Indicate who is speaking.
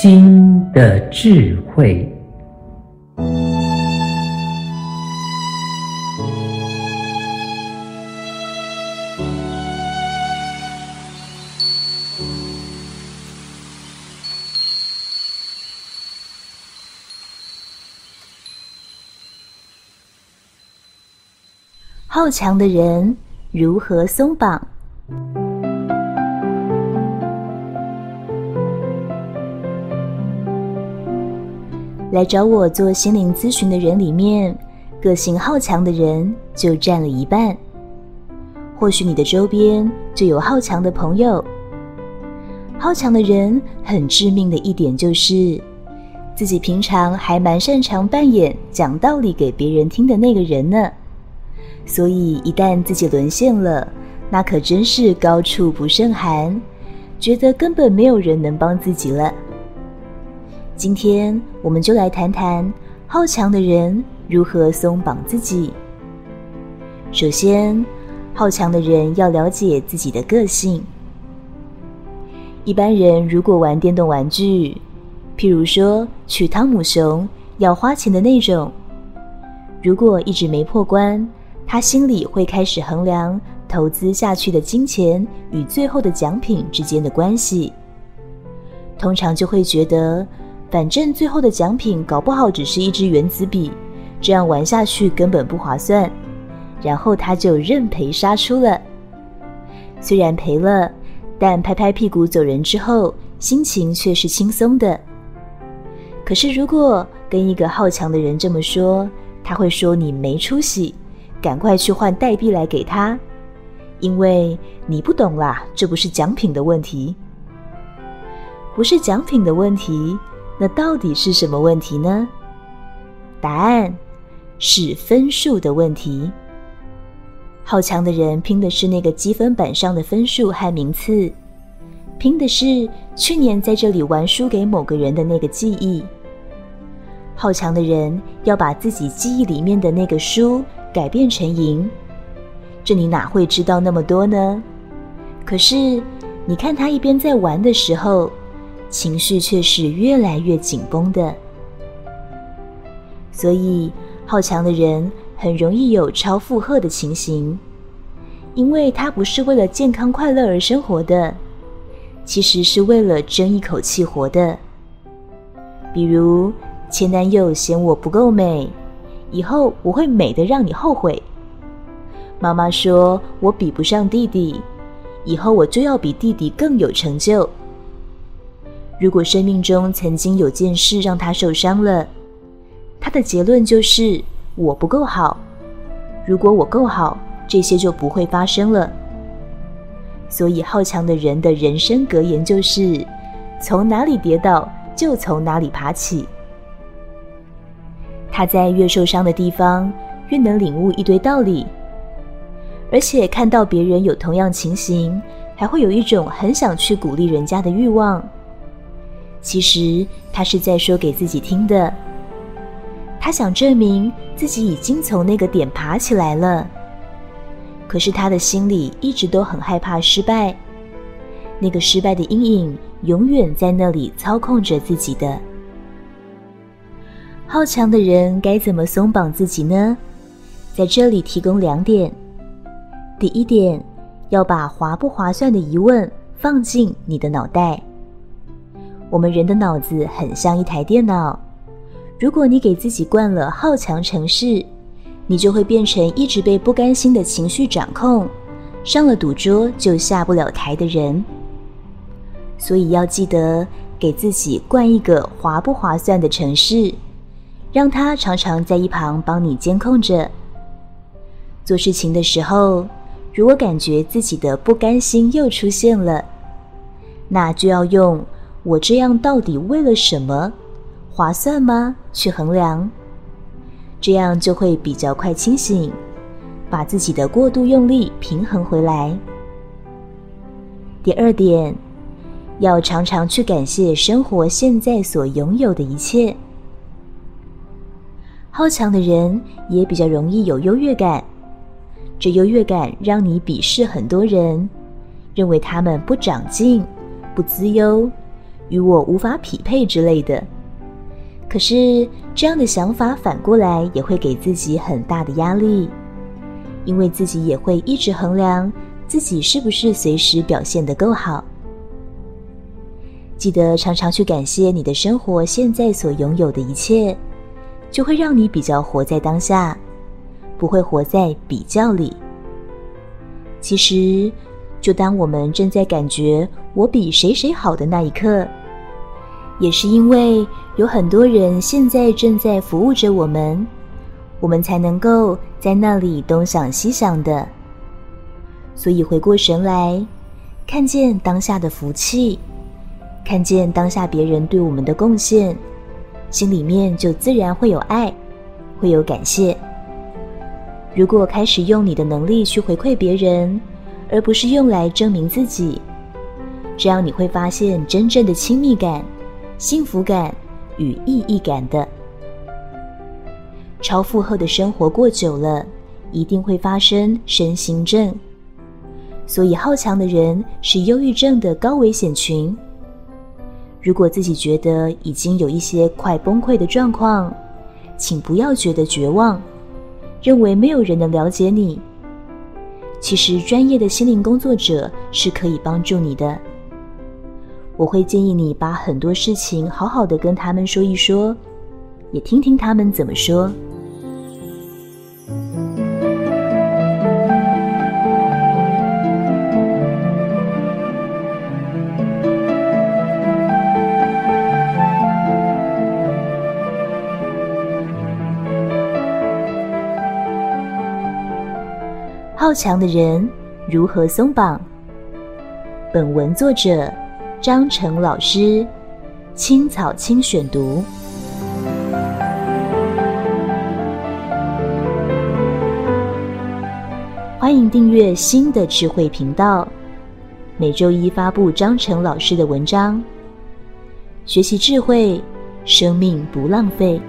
Speaker 1: 心的智慧。
Speaker 2: 好强的人如何松绑？来找我做心灵咨询的人里面，个性好强的人就占了一半。或许你的周边就有好强的朋友。好强的人很致命的一点就是，自己平常还蛮擅长扮演讲道理给别人听的那个人呢。所以，一旦自己沦陷了，那可真是高处不胜寒，觉得根本没有人能帮自己了。今天，我们就来谈谈好强的人如何松绑自己。首先，好强的人要了解自己的个性。一般人如果玩电动玩具，譬如说取汤姆熊要花钱的那种，如果一直没破关，他心里会开始衡量投资下去的金钱与最后的奖品之间的关系，通常就会觉得，反正最后的奖品搞不好只是一支原子笔，这样玩下去根本不划算，然后他就认赔杀出了。虽然赔了，但拍拍屁股走人之后，心情却是轻松的。可是如果跟一个好强的人这么说，他会说你没出息。赶快去换代币来给他，因为你不懂啦，这不是奖品的问题，不是奖品的问题，那到底是什么问题呢？答案是分数的问题。好强的人拼的是那个积分板上的分数和名次，拼的是去年在这里玩输给某个人的那个记忆。好强的人要把自己记忆里面的那个输。改变成赢，这你哪会知道那么多呢？可是你看他一边在玩的时候，情绪却是越来越紧绷的。所以好强的人很容易有超负荷的情形，因为他不是为了健康快乐而生活的，其实是为了争一口气活的。比如前男友嫌我不够美。以后我会美的让你后悔。妈妈说我比不上弟弟，以后我就要比弟弟更有成就。如果生命中曾经有件事让他受伤了，他的结论就是我不够好。如果我够好，这些就不会发生了。所以好强的人的人生格言就是：从哪里跌倒就从哪里爬起。他在越受伤的地方，越能领悟一堆道理，而且看到别人有同样情形，还会有一种很想去鼓励人家的欲望。其实他是在说给自己听的，他想证明自己已经从那个点爬起来了。可是他的心里一直都很害怕失败，那个失败的阴影永远在那里操控着自己的。好强的人该怎么松绑自己呢？在这里提供两点。第一点，要把划不划算的疑问放进你的脑袋。我们人的脑子很像一台电脑，如果你给自己灌了好强程式，你就会变成一直被不甘心的情绪掌控，上了赌桌就下不了台的人。所以要记得给自己灌一个划不划算的城市。让他常常在一旁帮你监控着。做事情的时候，如果感觉自己的不甘心又出现了，那就要用“我这样到底为了什么？划算吗？”去衡量，这样就会比较快清醒，把自己的过度用力平衡回来。第二点，要常常去感谢生活现在所拥有的一切。好强的人也比较容易有优越感，这优越感让你鄙视很多人，认为他们不长进、不资优，与我无法匹配之类的。可是这样的想法反过来也会给自己很大的压力，因为自己也会一直衡量自己是不是随时表现得够好。记得常常去感谢你的生活现在所拥有的一切，就会让你比较活在当下，不会活在比较里。其实，就当我们正在感觉我比谁谁好的那一刻，也是因为有很多人现在正在服务着我们，我们才能够在那里东想西想的。所以回过神来，看见当下的福气，看见当下别人对我们的贡献，心里面就自然会有爱，会有感谢。如果开始用你的能力去回馈别人，而不是用来证明自己，这样你会发现真正的亲密感。幸福感与意义感的超负荷的生活过久了，一定会发生身心症。所以，好强的人是忧郁症的高危险群。如果自己觉得已经有一些快崩溃的状况，请不要觉得绝望，认为没有人能了解你。其实，专业的心灵工作者是可以帮助你的。我会建议你把很多事情好好的跟他们说一说，也听听他们怎么说。好强的人如何松绑？本文作者。张成老师，青草青选读。欢迎订阅新的智慧频道，每周一发布张成老师的文章，学习智慧，生命不浪费。